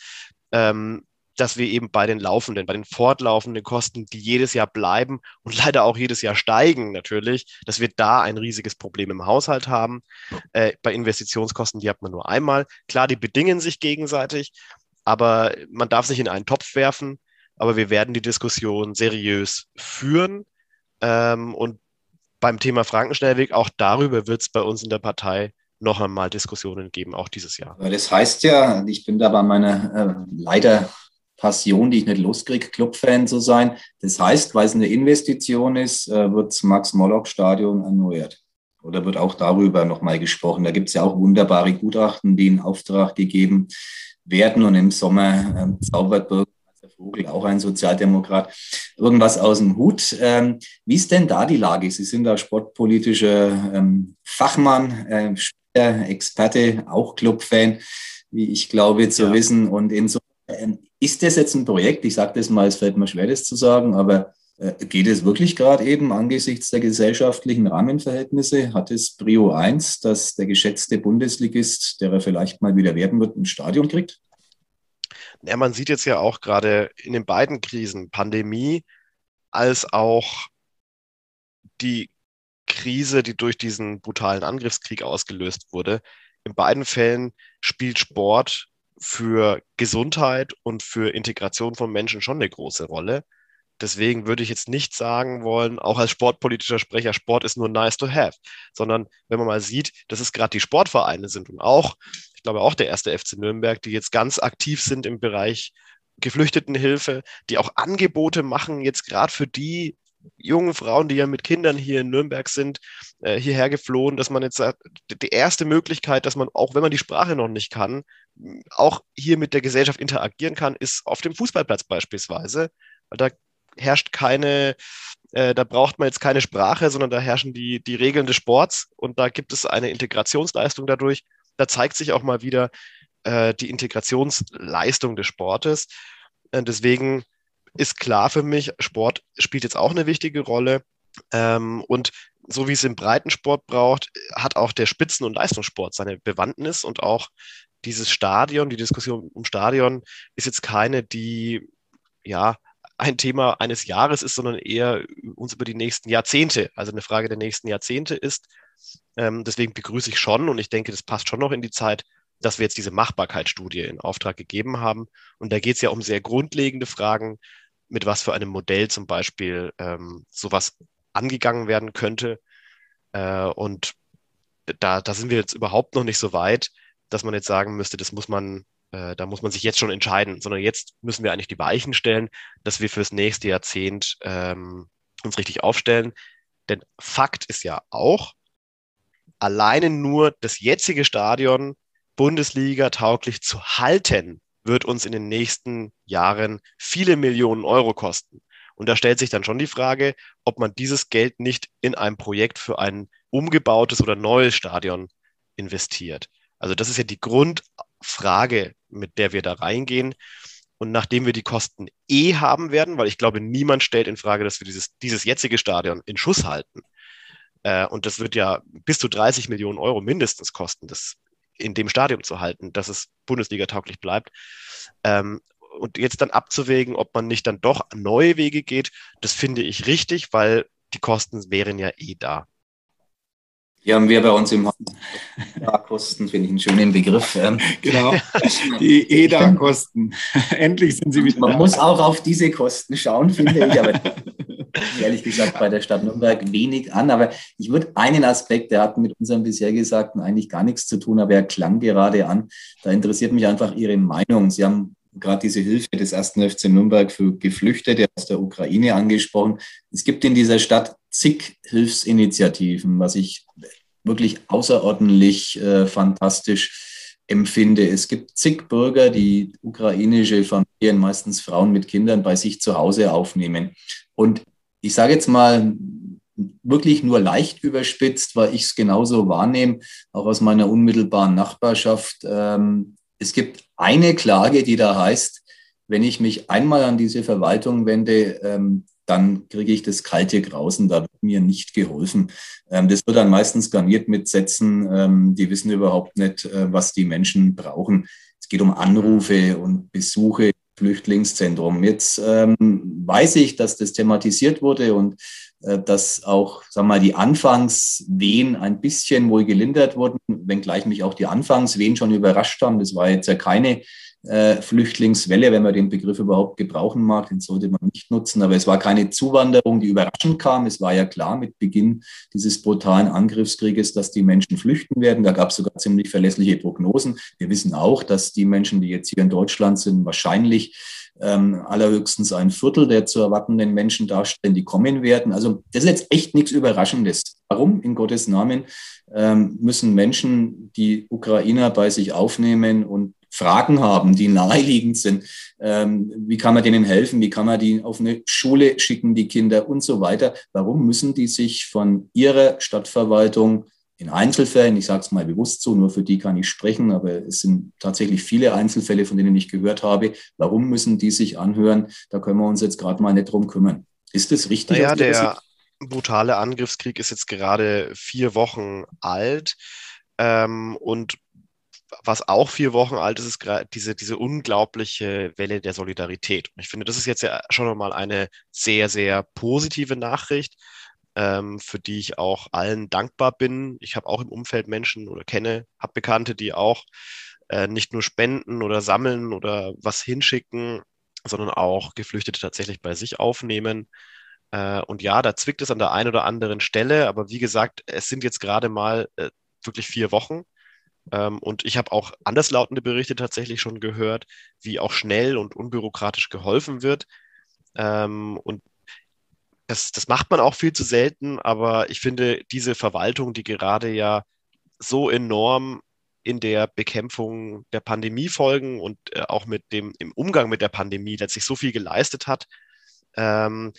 ähm, dass wir eben bei den laufenden, bei den fortlaufenden Kosten, die jedes Jahr bleiben und leider auch jedes Jahr steigen natürlich, dass wir da ein riesiges Problem im Haushalt haben. Äh, bei Investitionskosten, die hat man nur einmal. Klar, die bedingen sich gegenseitig, aber man darf sich in einen Topf werfen. Aber wir werden die Diskussion seriös führen. Ähm, und beim Thema Frankenschnellweg, auch darüber wird es bei uns in der Partei noch einmal Diskussionen geben, auch dieses Jahr. Das heißt ja, ich bin da bei meiner äh, leider Passion, die ich nicht loskriege, Clubfan zu sein. Das heißt, weil es eine Investition ist, äh, wird das Max-Morlock-Stadion erneuert. Oder wird auch darüber nochmal gesprochen. Da gibt es ja auch wunderbare Gutachten, die in Auftrag gegeben werden. Und im Sommer ähm, zaubert Bürgermeister Vogel, auch ein Sozialdemokrat, irgendwas aus dem Hut. Ähm, wie ist denn da die Lage? Sie sind da sportpolitischer ähm, Fachmann, äh, Experte, auch Clubfan, wie ich glaube zu ja. wissen. Und insofern ähm, ist das jetzt ein Projekt? Ich sage das mal, es fällt mir schwer, das zu sagen, aber äh, geht es wirklich gerade eben angesichts der gesellschaftlichen Rahmenverhältnisse? Hat es Prio 1, dass der geschätzte Bundesligist, der er vielleicht mal wieder werden wird, ein Stadion kriegt? Ja, man sieht jetzt ja auch gerade in den beiden Krisen, Pandemie als auch die Krise, die durch diesen brutalen Angriffskrieg ausgelöst wurde. In beiden Fällen spielt Sport für Gesundheit und für Integration von Menschen schon eine große Rolle. Deswegen würde ich jetzt nicht sagen wollen, auch als sportpolitischer Sprecher, Sport ist nur nice to have, sondern wenn man mal sieht, dass es gerade die Sportvereine sind und auch, ich glaube auch der erste FC Nürnberg, die jetzt ganz aktiv sind im Bereich Geflüchtetenhilfe, die auch Angebote machen, jetzt gerade für die jungen Frauen, die ja mit Kindern hier in Nürnberg sind, äh, hierher geflohen, dass man jetzt die erste Möglichkeit, dass man, auch wenn man die Sprache noch nicht kann, auch hier mit der Gesellschaft interagieren kann, ist auf dem Fußballplatz beispielsweise. Da herrscht keine, äh, da braucht man jetzt keine Sprache, sondern da herrschen die, die Regeln des Sports und da gibt es eine Integrationsleistung dadurch. Da zeigt sich auch mal wieder äh, die Integrationsleistung des Sportes. Äh, deswegen ist klar für mich, Sport spielt jetzt auch eine wichtige Rolle. Ähm, und so wie es im Breitensport braucht, hat auch der Spitzen- und Leistungssport seine Bewandtnis und auch dieses Stadion, die Diskussion um Stadion ist jetzt keine, die ja ein Thema eines Jahres ist, sondern eher uns über die nächsten Jahrzehnte, also eine Frage der nächsten Jahrzehnte ist. Ähm, deswegen begrüße ich schon und ich denke, das passt schon noch in die Zeit, dass wir jetzt diese Machbarkeitsstudie in Auftrag gegeben haben. Und da geht es ja um sehr grundlegende Fragen, mit was für einem Modell zum Beispiel ähm, sowas angegangen werden könnte. Äh, und da, da sind wir jetzt überhaupt noch nicht so weit, dass man jetzt sagen müsste, das muss man, äh, da muss man sich jetzt schon entscheiden, sondern jetzt müssen wir eigentlich die Weichen stellen, dass wir fürs nächste Jahrzehnt ähm, uns richtig aufstellen. Denn Fakt ist ja auch, alleine nur das jetzige Stadion Bundesliga tauglich zu halten, wird uns in den nächsten Jahren viele Millionen Euro kosten. Und da stellt sich dann schon die Frage, ob man dieses Geld nicht in ein Projekt für ein umgebautes oder neues Stadion investiert. Also das ist ja die Grundfrage, mit der wir da reingehen. Und nachdem wir die Kosten eh haben werden, weil ich glaube, niemand stellt in Frage, dass wir dieses, dieses jetzige Stadion in Schuss halten. Äh, und das wird ja bis zu 30 Millionen Euro mindestens kosten, das in dem Stadium zu halten, dass es Bundesliga tauglich bleibt. Ähm, und jetzt dann abzuwägen, ob man nicht dann doch neue Wege geht, das finde ich richtig, weil die Kosten wären ja eh da. Die haben wir bei uns im EDA-Kosten, finde ich einen schönen Begriff. Ähm. Genau, die EDA-Kosten. Endlich sind sie wieder. Man muss auch auf diese Kosten schauen, finde ich, aber ehrlich gesagt bei der Stadt Nürnberg wenig an. Aber ich würde einen Aspekt, der hat mit unserem bisher Gesagten eigentlich gar nichts zu tun, aber er klang gerade an. Da interessiert mich einfach Ihre Meinung. Sie haben gerade diese Hilfe des ersten FC Nürnberg für Geflüchtete aus der Ukraine angesprochen. Es gibt in dieser Stadt zig Hilfsinitiativen, was ich wirklich außerordentlich äh, fantastisch empfinde. Es gibt zig Bürger, die ukrainische Familien, meistens Frauen mit Kindern, bei sich zu Hause aufnehmen. Und ich sage jetzt mal, wirklich nur leicht überspitzt, weil ich es genauso wahrnehme, auch aus meiner unmittelbaren Nachbarschaft. Ähm, es gibt eine Klage, die da heißt, wenn ich mich einmal an diese Verwaltung wende, ähm, dann kriege ich das kalte Grausen, da wird mir nicht geholfen. Ähm, das wird dann meistens garniert mit Sätzen, ähm, die wissen überhaupt nicht, äh, was die Menschen brauchen. Es geht um Anrufe und Besuche Flüchtlingszentrum. Jetzt ähm, weiß ich, dass das thematisiert wurde und äh, dass auch, wir mal, die Anfangswehen ein bisschen wohl gelindert wurden, wenngleich mich auch die Anfangswehen schon überrascht haben. Das war jetzt ja keine Flüchtlingswelle, wenn man den Begriff überhaupt gebrauchen mag, den sollte man nicht nutzen. Aber es war keine Zuwanderung, die überraschend kam. Es war ja klar mit Beginn dieses brutalen Angriffskrieges, dass die Menschen flüchten werden. Da gab es sogar ziemlich verlässliche Prognosen. Wir wissen auch, dass die Menschen, die jetzt hier in Deutschland sind, wahrscheinlich ähm, allerhöchstens ein Viertel der zu erwartenden Menschen darstellen, die kommen werden. Also das ist jetzt echt nichts Überraschendes. Warum in Gottes Namen ähm, müssen Menschen die Ukrainer bei sich aufnehmen und Fragen haben, die naheliegend sind. Ähm, wie kann man denen helfen? Wie kann man die auf eine Schule schicken, die Kinder und so weiter? Warum müssen die sich von ihrer Stadtverwaltung in Einzelfällen, ich sage es mal bewusst so, nur für die kann ich sprechen, aber es sind tatsächlich viele Einzelfälle, von denen ich gehört habe. Warum müssen die sich anhören? Da können wir uns jetzt gerade mal nicht drum kümmern. Ist das richtig? Naja, der brutale Angriffskrieg ist jetzt gerade vier Wochen alt. Ähm, und was auch vier Wochen alt ist, ist diese, diese unglaubliche Welle der Solidarität. Und ich finde, das ist jetzt ja schon mal eine sehr, sehr positive Nachricht, ähm, für die ich auch allen dankbar bin. Ich habe auch im Umfeld Menschen oder kenne, habe Bekannte, die auch äh, nicht nur spenden oder sammeln oder was hinschicken, sondern auch Geflüchtete tatsächlich bei sich aufnehmen. Äh, und ja, da zwickt es an der einen oder anderen Stelle, aber wie gesagt, es sind jetzt gerade mal äh, wirklich vier Wochen. Ähm, und ich habe auch anderslautende Berichte tatsächlich schon gehört, wie auch schnell und unbürokratisch geholfen wird. Ähm, und das, das macht man auch viel zu selten, aber ich finde, diese Verwaltung, die gerade ja so enorm in der Bekämpfung der Pandemiefolgen und äh, auch mit dem im Umgang mit der Pandemie letztlich so viel geleistet hat. Ähm,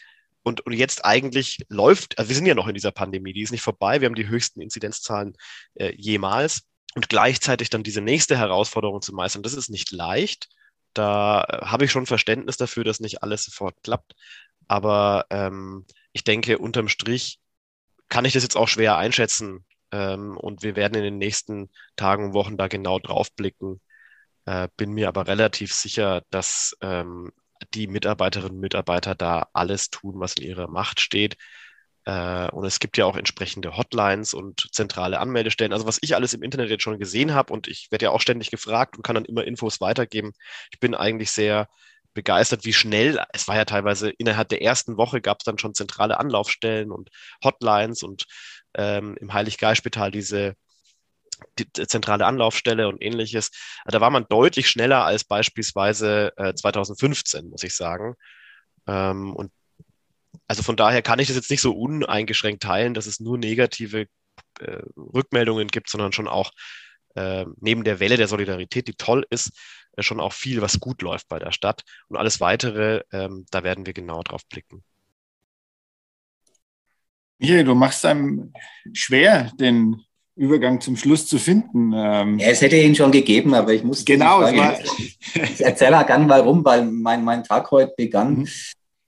und, und jetzt eigentlich läuft, also wir sind ja noch in dieser Pandemie, die ist nicht vorbei, wir haben die höchsten Inzidenzzahlen äh, jemals und gleichzeitig dann diese nächste Herausforderung zu meistern, das ist nicht leicht. Da äh, habe ich schon Verständnis dafür, dass nicht alles sofort klappt. Aber ähm, ich denke, unterm Strich kann ich das jetzt auch schwer einschätzen. Ähm, und wir werden in den nächsten Tagen und Wochen da genau drauf blicken. Äh, bin mir aber relativ sicher, dass ähm, die Mitarbeiterinnen und Mitarbeiter da alles tun, was in ihrer Macht steht. Äh, und es gibt ja auch entsprechende Hotlines und zentrale Anmeldestellen. Also was ich alles im Internet jetzt schon gesehen habe und ich werde ja auch ständig gefragt und kann dann immer Infos weitergeben. Ich bin eigentlich sehr begeistert, wie schnell, es war ja teilweise innerhalb der ersten Woche gab es dann schon zentrale Anlaufstellen und Hotlines und ähm, im Heiliggeistspital diese die zentrale Anlaufstelle und ähnliches. Da war man deutlich schneller als beispielsweise äh, 2015, muss ich sagen. Ähm, und also von daher kann ich das jetzt nicht so uneingeschränkt teilen, dass es nur negative äh, Rückmeldungen gibt, sondern schon auch äh, neben der Welle der Solidarität, die toll ist, äh, schon auch viel, was gut läuft bei der Stadt. Und alles weitere, ähm, da werden wir genau drauf blicken. Michael, du machst einem schwer, den Übergang zum Schluss zu finden. Ähm ja, es hätte ihn schon gegeben, aber ich muss. Genau, ich erzähle gern warum, weil mein, mein Tag heute begann mhm.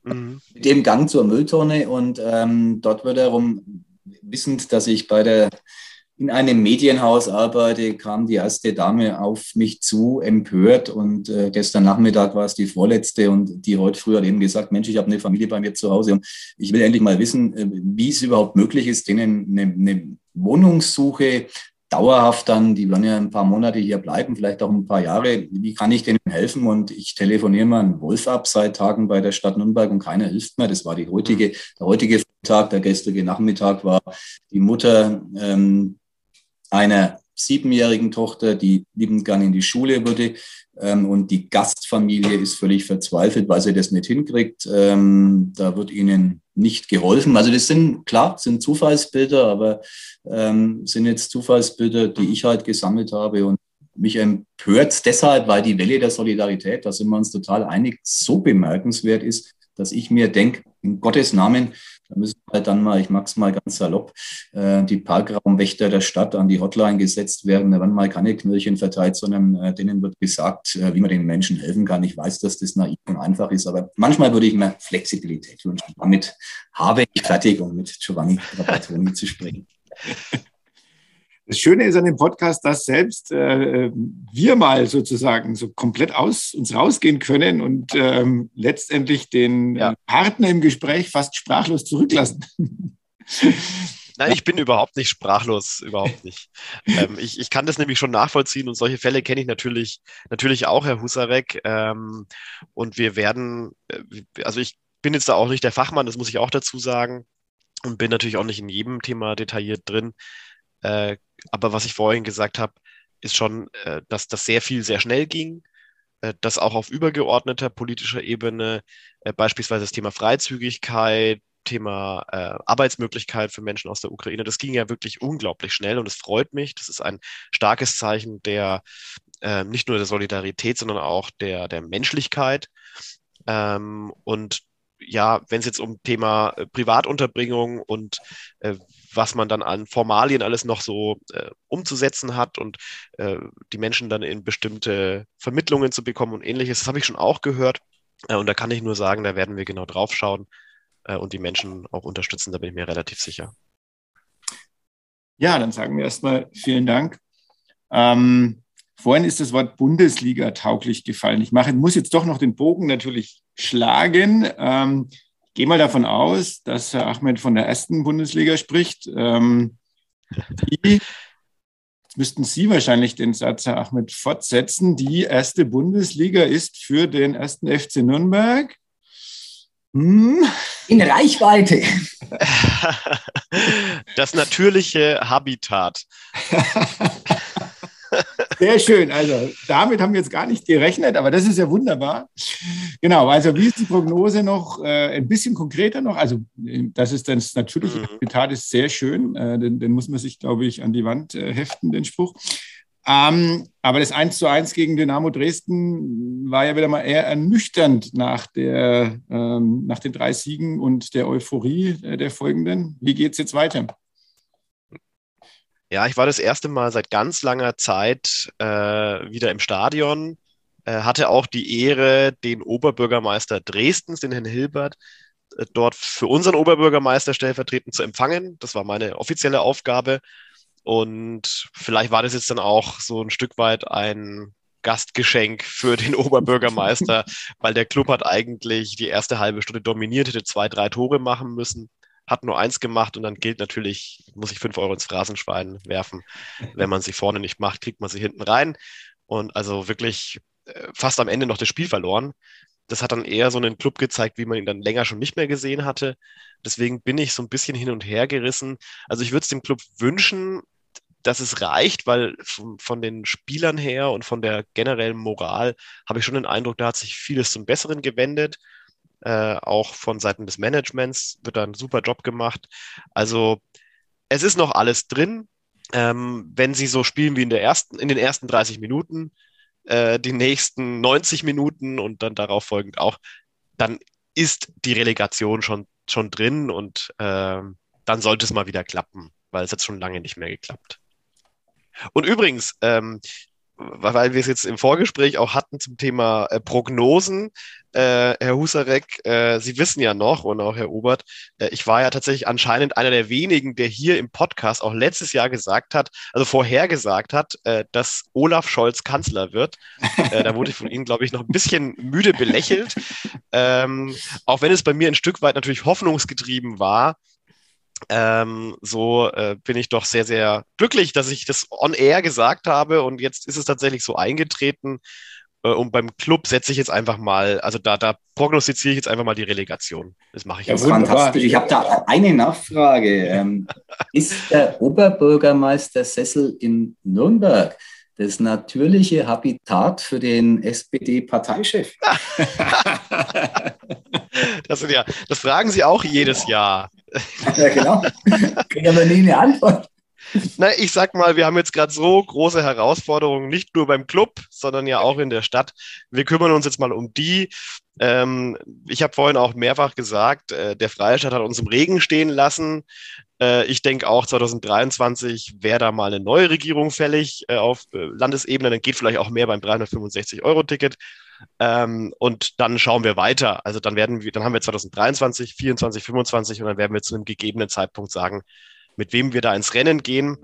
Mhm. mit dem Gang zur Mülltonne und ähm, dort wird darum, wissend, dass ich bei der in einem Medienhaus arbeite, kam die erste Dame auf mich zu, empört. Und äh, gestern Nachmittag war es die vorletzte und die heute früher hat eben gesagt, Mensch, ich habe eine Familie bei mir zu Hause und ich will endlich mal wissen, äh, wie es überhaupt möglich ist, denen eine, eine Wohnungssuche dauerhaft dann, die werden ja ein paar Monate hier bleiben, vielleicht auch ein paar Jahre. Wie kann ich denen helfen? Und ich telefoniere mal einen Wolf ab seit Tagen bei der Stadt Nürnberg und keiner hilft mir. Das war die heutige, der heutige Tag, der gestrige Nachmittag war die Mutter ähm, einer siebenjährigen Tochter, die liebend gern in die Schule würde. Ähm, und die Gastfamilie ist völlig verzweifelt, weil sie das nicht hinkriegt. Ähm, da wird ihnen nicht geholfen. Also das sind, klar, sind Zufallsbilder, aber ähm, sind jetzt Zufallsbilder, die ich halt gesammelt habe. Und mich empört deshalb, weil die Welle der Solidarität, da sind wir uns total einig, so bemerkenswert ist, dass ich mir denke, in Gottes Namen, da müssen halt dann mal, ich mag es mal ganz salopp, äh, die Parkraumwächter der Stadt an die Hotline gesetzt werden. Da werden mal keine Knöllchen verteilt, sondern äh, denen wird gesagt, äh, wie man den Menschen helfen kann. Ich weiß, dass das naiv und einfach ist, aber manchmal würde ich mir Flexibilität wünschen. Damit habe ich fertig, um mit Giovanni Trapattoni zu sprechen. Das Schöne ist an dem Podcast, dass selbst äh, wir mal sozusagen so komplett aus uns rausgehen können und ähm, letztendlich den ja. Partner im Gespräch fast sprachlos zurücklassen. Nein, ich bin überhaupt nicht sprachlos, überhaupt nicht. ähm, ich, ich kann das nämlich schon nachvollziehen und solche Fälle kenne ich natürlich, natürlich auch, Herr Husarek. Ähm, und wir werden, äh, also ich bin jetzt da auch nicht der Fachmann, das muss ich auch dazu sagen und bin natürlich auch nicht in jedem Thema detailliert drin. Äh, aber was ich vorhin gesagt habe, ist schon, äh, dass das sehr viel sehr schnell ging, äh, dass auch auf übergeordneter politischer Ebene äh, beispielsweise das Thema Freizügigkeit, Thema äh, Arbeitsmöglichkeit für Menschen aus der Ukraine, das ging ja wirklich unglaublich schnell und es freut mich. Das ist ein starkes Zeichen der äh, nicht nur der Solidarität, sondern auch der, der Menschlichkeit. Ähm, und ja, wenn es jetzt um Thema äh, Privatunterbringung und äh, was man dann an Formalien alles noch so äh, umzusetzen hat und äh, die Menschen dann in bestimmte Vermittlungen zu bekommen und ähnliches, das habe ich schon auch gehört. Äh, und da kann ich nur sagen, da werden wir genau drauf schauen äh, und die Menschen auch unterstützen, da bin ich mir relativ sicher. Ja, dann sagen wir erstmal vielen Dank. Ähm, vorhin ist das Wort Bundesliga tauglich gefallen. Ich mache, muss jetzt doch noch den Bogen natürlich schlagen. Ähm, ich gehe mal davon aus, dass Herr Ahmed von der ersten Bundesliga spricht. Ähm, die, jetzt müssten Sie wahrscheinlich den Satz, Herr Ahmed, fortsetzen. Die erste Bundesliga ist für den ersten FC Nürnberg. Hm. In Reichweite. Das natürliche Habitat. Sehr schön. Also damit haben wir jetzt gar nicht gerechnet, aber das ist ja wunderbar. Genau, also wie ist die Prognose noch äh, ein bisschen konkreter noch? Also das ist das natürliche mhm. Habitat ist sehr schön. Äh, den, den, muss man sich, glaube ich, an die Wand äh, heften, den Spruch. Ähm, aber das 1 zu 1 gegen Dynamo Dresden war ja wieder mal eher ernüchternd nach, der, ähm, nach den drei Siegen und der Euphorie äh, der folgenden. Wie geht es jetzt weiter? Ja, ich war das erste Mal seit ganz langer Zeit äh, wieder im Stadion, äh, hatte auch die Ehre, den Oberbürgermeister Dresdens, den Herrn Hilbert, äh, dort für unseren Oberbürgermeister stellvertretend zu empfangen. Das war meine offizielle Aufgabe. Und vielleicht war das jetzt dann auch so ein Stück weit ein Gastgeschenk für den Oberbürgermeister, weil der Club hat eigentlich die erste halbe Stunde dominiert, hätte zwei, drei Tore machen müssen hat nur eins gemacht und dann gilt natürlich, muss ich fünf Euro ins Phrasenschwein werfen. Wenn man sie vorne nicht macht, kriegt man sie hinten rein. Und also wirklich äh, fast am Ende noch das Spiel verloren. Das hat dann eher so einen Club gezeigt, wie man ihn dann länger schon nicht mehr gesehen hatte. Deswegen bin ich so ein bisschen hin und her gerissen. Also ich würde es dem Club wünschen, dass es reicht, weil von, von, den Spielern her und von der generellen Moral habe ich schon den Eindruck, da hat sich vieles zum Besseren gewendet. Äh, auch von Seiten des Managements wird da ein super Job gemacht. Also es ist noch alles drin. Ähm, wenn sie so spielen wie in, der ersten, in den ersten 30 Minuten, äh, die nächsten 90 Minuten und dann darauf folgend auch, dann ist die Relegation schon, schon drin und äh, dann sollte es mal wieder klappen, weil es hat schon lange nicht mehr geklappt. Und übrigens, ähm, weil wir es jetzt im Vorgespräch auch hatten zum Thema äh, Prognosen. Äh, Herr Husarek, äh, Sie wissen ja noch und auch Herr Obert, äh, ich war ja tatsächlich anscheinend einer der wenigen, der hier im Podcast auch letztes Jahr gesagt hat, also vorhergesagt hat, äh, dass Olaf Scholz Kanzler wird. Äh, da wurde ich von Ihnen, glaube ich, noch ein bisschen müde belächelt. Ähm, auch wenn es bei mir ein Stück weit natürlich hoffnungsgetrieben war, ähm, so äh, bin ich doch sehr, sehr glücklich, dass ich das on air gesagt habe und jetzt ist es tatsächlich so eingetreten. Äh, und beim Club setze ich jetzt einfach mal, also da, da prognostiziere ich jetzt einfach mal die Relegation. Das mache ich ja, fantastisch. Ich habe da eine Nachfrage. Ähm, ist der Oberbürgermeister-Sessel in Nürnberg das natürliche Habitat für den SPD-Parteichef? das, ja, das fragen Sie auch jedes Jahr. Ja, genau. Kriege aber nie eine Antwort. Na, ich sag mal, wir haben jetzt gerade so große Herausforderungen, nicht nur beim Club, sondern ja auch in der Stadt. Wir kümmern uns jetzt mal um die. Ähm, ich habe vorhin auch mehrfach gesagt, äh, der Freistaat hat uns im Regen stehen lassen. Äh, ich denke auch 2023 wäre da mal eine neue Regierung fällig äh, auf äh, Landesebene. Dann geht vielleicht auch mehr beim 365-Euro-Ticket. Ähm, und dann schauen wir weiter. Also dann werden wir, dann haben wir 2023, 24, 25 und dann werden wir zu einem gegebenen Zeitpunkt sagen, mit wem wir da ins Rennen gehen.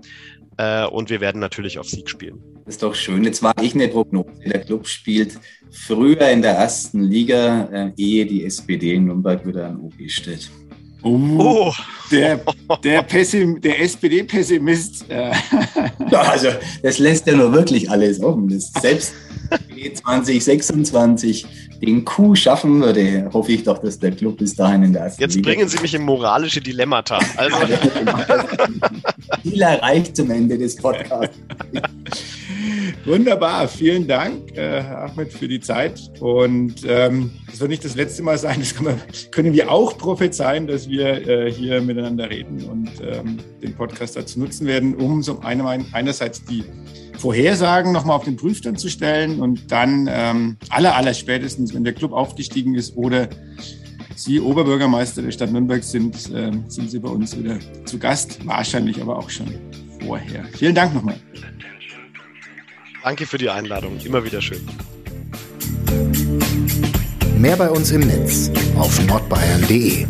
Äh, und wir werden natürlich auf Sieg spielen. Das ist doch schön. Jetzt war ich eine Prognose. Der Club spielt früher in der ersten Liga, äh, ehe die SPD in Nürnberg wieder an OB steht. Oh, oh. Der, der, der SPD-Pessimist. Äh. also, das lässt ja nur wirklich alles offen. Das selbst 2026 den Coup schaffen würde, hoffe ich doch, dass der Club bis dahin in der ersten Jetzt Liga bringen Sie mich in moralische Dilemmata. Also. Ziel erreicht zum Ende des Podcasts. Wunderbar, vielen Dank, äh, Ahmed, für die Zeit. Und ähm, das wird nicht das letzte Mal sein. Das wir, können wir auch prophezeien, dass wir äh, hier miteinander reden und ähm, den Podcast dazu nutzen werden, um so eine, einerseits die Vorhersagen nochmal auf den Prüfstand zu stellen und dann ähm, aller, aller spätestens, wenn der Club aufgestiegen ist oder Sie Oberbürgermeister der Stadt Nürnberg sind, äh, sind Sie bei uns wieder zu Gast, wahrscheinlich aber auch schon vorher. Vielen Dank nochmal. Danke für die Einladung, immer wieder schön. Mehr bei uns im Netz auf nordbayern.de